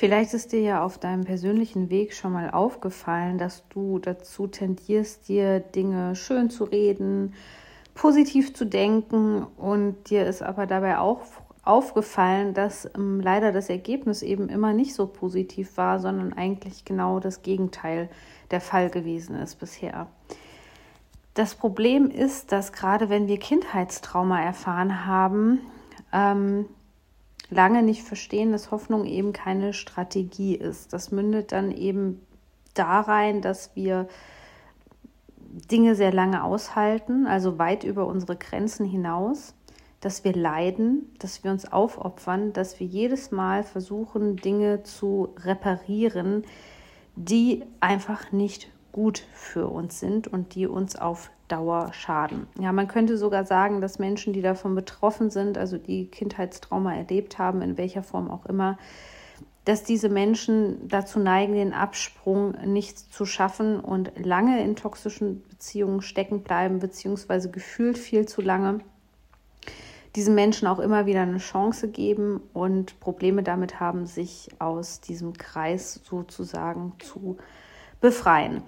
Vielleicht ist dir ja auf deinem persönlichen Weg schon mal aufgefallen, dass du dazu tendierst, dir Dinge schön zu reden, positiv zu denken und dir ist aber dabei auch aufgefallen, dass ähm, leider das Ergebnis eben immer nicht so positiv war, sondern eigentlich genau das Gegenteil der Fall gewesen ist bisher. Das Problem ist, dass gerade wenn wir Kindheitstrauma erfahren haben, ähm, lange nicht verstehen, dass Hoffnung eben keine Strategie ist. Das mündet dann eben darein, dass wir Dinge sehr lange aushalten, also weit über unsere Grenzen hinaus, dass wir leiden, dass wir uns aufopfern, dass wir jedes Mal versuchen, Dinge zu reparieren, die einfach nicht gut für uns sind und die uns auf Dauer schaden. Ja, man könnte sogar sagen, dass Menschen, die davon betroffen sind, also die Kindheitstrauma erlebt haben, in welcher Form auch immer, dass diese Menschen dazu neigen, den Absprung nicht zu schaffen und lange in toxischen Beziehungen stecken bleiben, beziehungsweise gefühlt viel zu lange diesen Menschen auch immer wieder eine Chance geben und Probleme damit haben, sich aus diesem Kreis sozusagen zu befreien.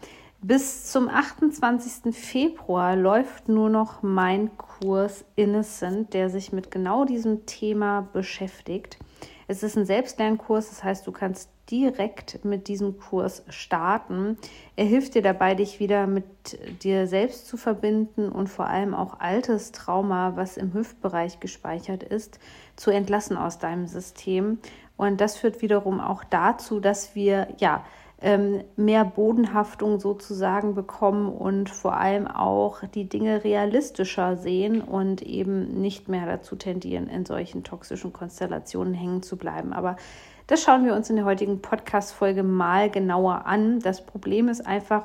Bis zum 28. Februar läuft nur noch mein Kurs Innocent, der sich mit genau diesem Thema beschäftigt. Es ist ein Selbstlernkurs, das heißt, du kannst direkt mit diesem Kurs starten. Er hilft dir dabei, dich wieder mit dir selbst zu verbinden und vor allem auch altes Trauma, was im Hüftbereich gespeichert ist, zu entlassen aus deinem System. Und das führt wiederum auch dazu, dass wir ja mehr Bodenhaftung sozusagen bekommen und vor allem auch die Dinge realistischer sehen und eben nicht mehr dazu tendieren, in solchen toxischen Konstellationen hängen zu bleiben. Aber das schauen wir uns in der heutigen Podcast-Folge mal genauer an. Das Problem ist einfach,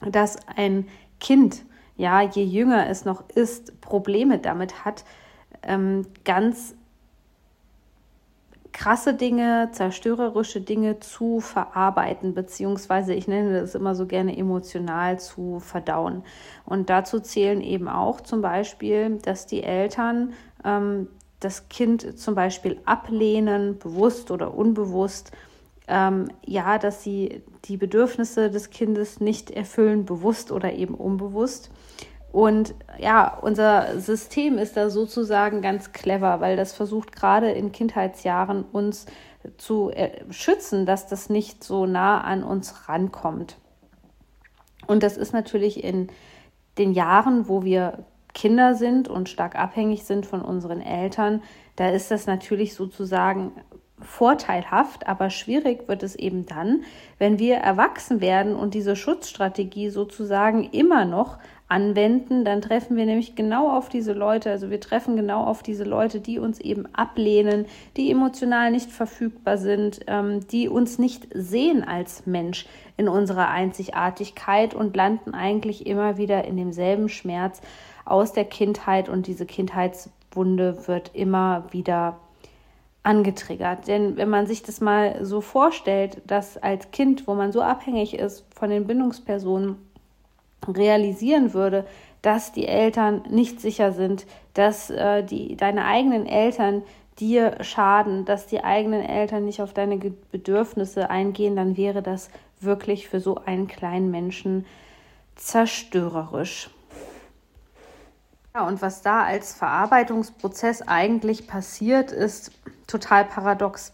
dass ein Kind, ja, je jünger es noch ist, Probleme damit hat, ähm, ganz krasse Dinge, zerstörerische Dinge zu verarbeiten, beziehungsweise ich nenne das immer so gerne emotional zu verdauen. Und dazu zählen eben auch zum Beispiel, dass die Eltern ähm, das Kind zum Beispiel ablehnen, bewusst oder unbewusst, ähm, ja, dass sie die Bedürfnisse des Kindes nicht erfüllen, bewusst oder eben unbewusst. Und ja, unser System ist da sozusagen ganz clever, weil das versucht gerade in Kindheitsjahren uns zu äh, schützen, dass das nicht so nah an uns rankommt. Und das ist natürlich in den Jahren, wo wir Kinder sind und stark abhängig sind von unseren Eltern, da ist das natürlich sozusagen vorteilhaft, aber schwierig wird es eben dann, wenn wir erwachsen werden und diese Schutzstrategie sozusagen immer noch anwenden, dann treffen wir nämlich genau auf diese Leute, also wir treffen genau auf diese Leute, die uns eben ablehnen, die emotional nicht verfügbar sind, ähm, die uns nicht sehen als Mensch in unserer Einzigartigkeit und landen eigentlich immer wieder in demselben Schmerz aus der Kindheit. Und diese Kindheitswunde wird immer wieder angetriggert. Denn wenn man sich das mal so vorstellt, dass als Kind, wo man so abhängig ist von den Bindungspersonen, realisieren würde, dass die Eltern nicht sicher sind, dass äh, die, deine eigenen Eltern dir schaden, dass die eigenen Eltern nicht auf deine Bedürfnisse eingehen, dann wäre das wirklich für so einen kleinen Menschen zerstörerisch. Ja, und was da als Verarbeitungsprozess eigentlich passiert, ist total paradox.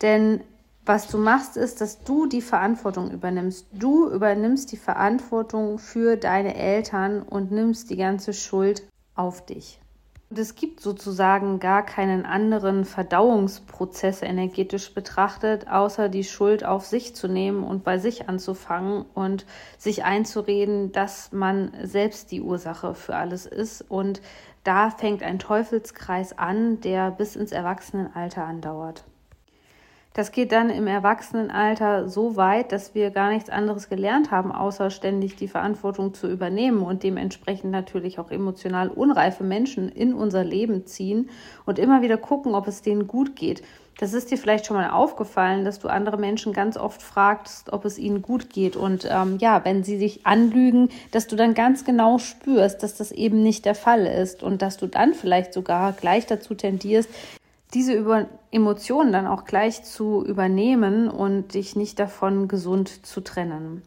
Denn was du machst, ist, dass du die Verantwortung übernimmst. Du übernimmst die Verantwortung für deine Eltern und nimmst die ganze Schuld auf dich. Und es gibt sozusagen gar keinen anderen Verdauungsprozess energetisch betrachtet, außer die Schuld auf sich zu nehmen und bei sich anzufangen und sich einzureden, dass man selbst die Ursache für alles ist. Und da fängt ein Teufelskreis an, der bis ins Erwachsenenalter andauert. Das geht dann im Erwachsenenalter so weit, dass wir gar nichts anderes gelernt haben, außer ständig die Verantwortung zu übernehmen und dementsprechend natürlich auch emotional unreife Menschen in unser Leben ziehen und immer wieder gucken, ob es denen gut geht. Das ist dir vielleicht schon mal aufgefallen, dass du andere Menschen ganz oft fragst, ob es ihnen gut geht. Und ähm, ja, wenn sie sich anlügen, dass du dann ganz genau spürst, dass das eben nicht der Fall ist und dass du dann vielleicht sogar gleich dazu tendierst, diese über Emotionen dann auch gleich zu übernehmen und dich nicht davon gesund zu trennen.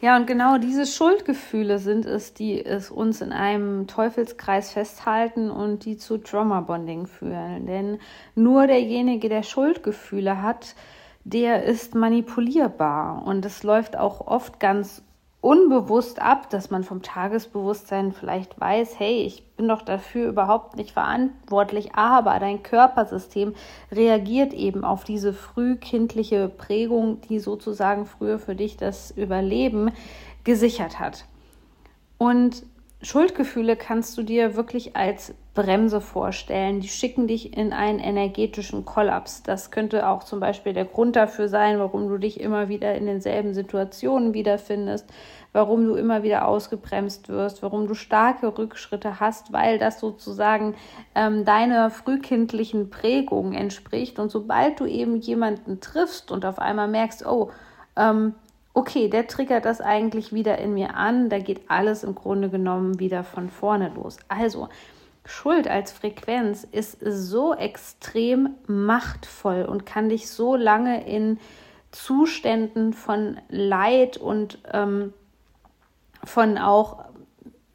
Ja, und genau diese Schuldgefühle sind es, die es uns in einem Teufelskreis festhalten und die zu Trauma-Bonding führen. Denn nur derjenige, der Schuldgefühle hat, der ist manipulierbar. Und es läuft auch oft ganz unbewusst ab, dass man vom Tagesbewusstsein vielleicht weiß, hey, ich bin doch dafür überhaupt nicht verantwortlich, aber dein Körpersystem reagiert eben auf diese frühkindliche Prägung, die sozusagen früher für dich das Überleben gesichert hat. Und Schuldgefühle kannst du dir wirklich als Bremse vorstellen. Die schicken dich in einen energetischen Kollaps. Das könnte auch zum Beispiel der Grund dafür sein, warum du dich immer wieder in denselben Situationen wiederfindest, warum du immer wieder ausgebremst wirst, warum du starke Rückschritte hast, weil das sozusagen ähm, deiner frühkindlichen Prägung entspricht. Und sobald du eben jemanden triffst und auf einmal merkst, oh, ähm, okay, der triggert das eigentlich wieder in mir an, da geht alles im Grunde genommen wieder von vorne los. Also, Schuld als Frequenz ist so extrem machtvoll und kann dich so lange in Zuständen von Leid und ähm, von auch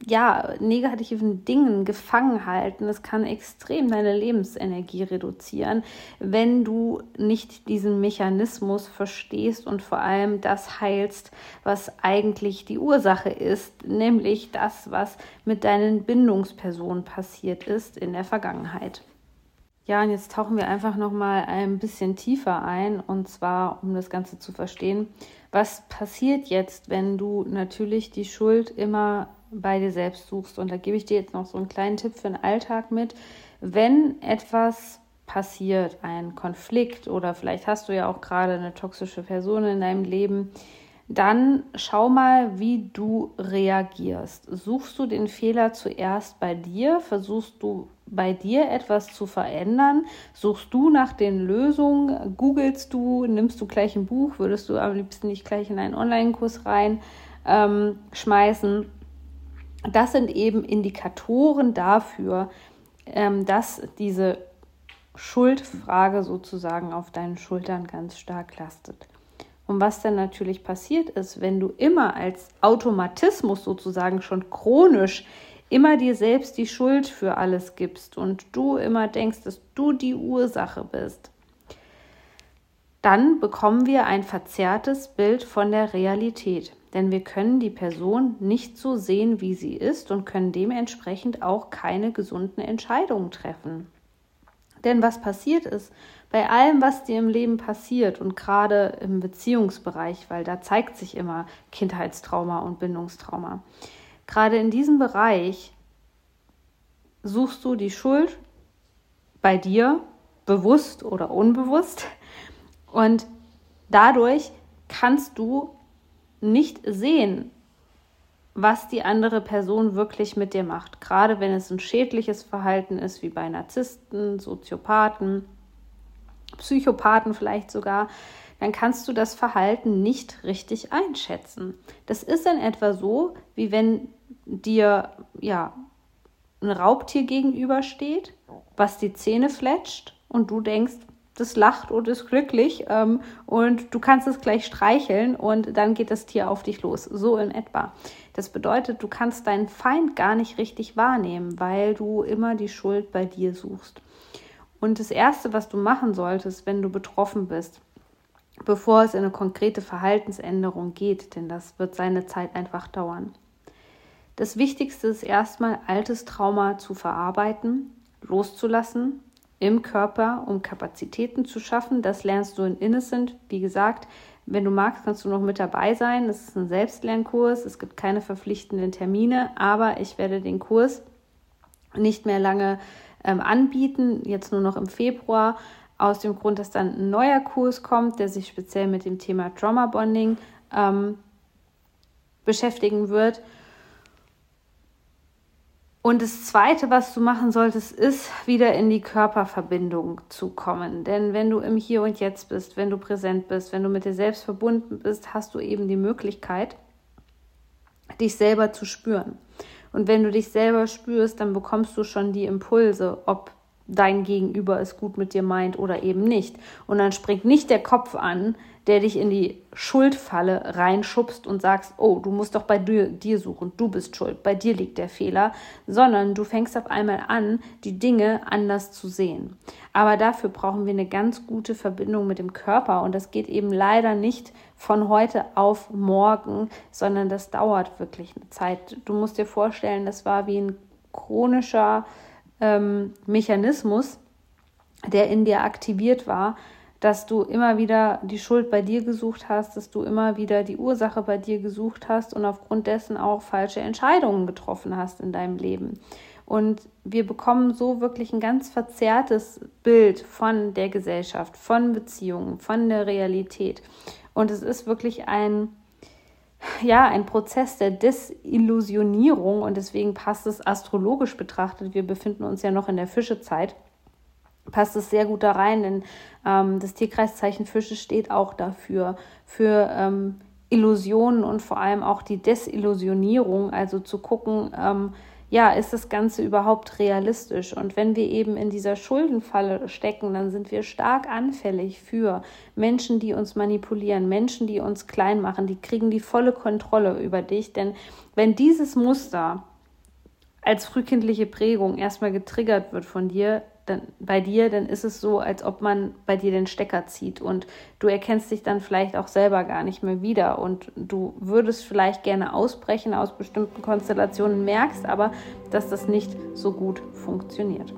ja, negativen Dingen gefangen halten. Das kann extrem deine Lebensenergie reduzieren, wenn du nicht diesen Mechanismus verstehst und vor allem das heilst, was eigentlich die Ursache ist, nämlich das, was mit deinen Bindungspersonen passiert ist in der Vergangenheit. Ja, und jetzt tauchen wir einfach noch mal ein bisschen tiefer ein und zwar um das Ganze zu verstehen, was passiert jetzt, wenn du natürlich die Schuld immer bei dir selbst suchst. Und da gebe ich dir jetzt noch so einen kleinen Tipp für den Alltag mit. Wenn etwas passiert, ein Konflikt oder vielleicht hast du ja auch gerade eine toxische Person in deinem Leben, dann schau mal, wie du reagierst. Suchst du den Fehler zuerst bei dir? Versuchst du bei dir etwas zu verändern? Suchst du nach den Lösungen? Googlest du? Nimmst du gleich ein Buch? Würdest du am liebsten nicht gleich in einen Online-Kurs rein ähm, schmeißen? Das sind eben Indikatoren dafür, ähm, dass diese Schuldfrage sozusagen auf deinen Schultern ganz stark lastet. Und was dann natürlich passiert ist, wenn du immer als Automatismus sozusagen schon chronisch immer dir selbst die Schuld für alles gibst und du immer denkst, dass du die Ursache bist, dann bekommen wir ein verzerrtes Bild von der Realität denn wir können die Person nicht so sehen, wie sie ist und können dementsprechend auch keine gesunden Entscheidungen treffen. Denn was passiert ist, bei allem, was dir im Leben passiert und gerade im Beziehungsbereich, weil da zeigt sich immer Kindheitstrauma und Bindungstrauma, gerade in diesem Bereich suchst du die Schuld bei dir, bewusst oder unbewusst, und dadurch kannst du nicht sehen, was die andere Person wirklich mit dir macht. Gerade wenn es ein schädliches Verhalten ist, wie bei Narzissten, Soziopathen, Psychopathen vielleicht sogar, dann kannst du das Verhalten nicht richtig einschätzen. Das ist in etwa so, wie wenn dir ja ein Raubtier gegenübersteht, was die Zähne fletscht und du denkst, das lacht und ist glücklich ähm, und du kannst es gleich streicheln und dann geht das Tier auf dich los. So in etwa. Das bedeutet, du kannst deinen Feind gar nicht richtig wahrnehmen, weil du immer die Schuld bei dir suchst. Und das Erste, was du machen solltest, wenn du betroffen bist, bevor es in eine konkrete Verhaltensänderung geht, denn das wird seine Zeit einfach dauern. Das Wichtigste ist erstmal, altes Trauma zu verarbeiten, loszulassen im Körper, um Kapazitäten zu schaffen. Das lernst du in Innocent. Wie gesagt, wenn du magst, kannst du noch mit dabei sein. Es ist ein Selbstlernkurs. Es gibt keine verpflichtenden Termine, aber ich werde den Kurs nicht mehr lange ähm, anbieten, jetzt nur noch im Februar. aus dem Grund, dass dann ein neuer Kurs kommt, der sich speziell mit dem Thema Trauma Bonding ähm, beschäftigen wird. Und das Zweite, was du machen solltest, ist wieder in die Körperverbindung zu kommen. Denn wenn du im Hier und Jetzt bist, wenn du präsent bist, wenn du mit dir selbst verbunden bist, hast du eben die Möglichkeit, dich selber zu spüren. Und wenn du dich selber spürst, dann bekommst du schon die Impulse, ob dein Gegenüber es gut mit dir meint oder eben nicht. Und dann springt nicht der Kopf an, der dich in die Schuldfalle reinschubst und sagst, oh, du musst doch bei dir, dir, suchen, du bist schuld, bei dir liegt der Fehler, sondern du fängst auf einmal an, die Dinge anders zu sehen. Aber dafür brauchen wir eine ganz gute Verbindung mit dem Körper und das geht eben leider nicht von heute auf morgen, sondern das dauert wirklich eine Zeit. Du musst dir vorstellen, das war wie ein chronischer ähm, Mechanismus, der in dir aktiviert war, dass du immer wieder die Schuld bei dir gesucht hast, dass du immer wieder die Ursache bei dir gesucht hast und aufgrund dessen auch falsche Entscheidungen getroffen hast in deinem Leben. Und wir bekommen so wirklich ein ganz verzerrtes Bild von der Gesellschaft, von Beziehungen, von der Realität. Und es ist wirklich ein, ja, ein Prozess der Desillusionierung und deswegen passt es astrologisch betrachtet. Wir befinden uns ja noch in der Fischezeit passt es sehr gut da rein, denn ähm, das Tierkreiszeichen Fische steht auch dafür, für ähm, Illusionen und vor allem auch die Desillusionierung, also zu gucken, ähm, ja, ist das Ganze überhaupt realistisch? Und wenn wir eben in dieser Schuldenfalle stecken, dann sind wir stark anfällig für Menschen, die uns manipulieren, Menschen, die uns klein machen, die kriegen die volle Kontrolle über dich. Denn wenn dieses Muster als frühkindliche Prägung erstmal getriggert wird von dir, dann bei dir, dann ist es so, als ob man bei dir den Stecker zieht und du erkennst dich dann vielleicht auch selber gar nicht mehr wieder und du würdest vielleicht gerne ausbrechen aus bestimmten Konstellationen, merkst aber, dass das nicht so gut funktioniert.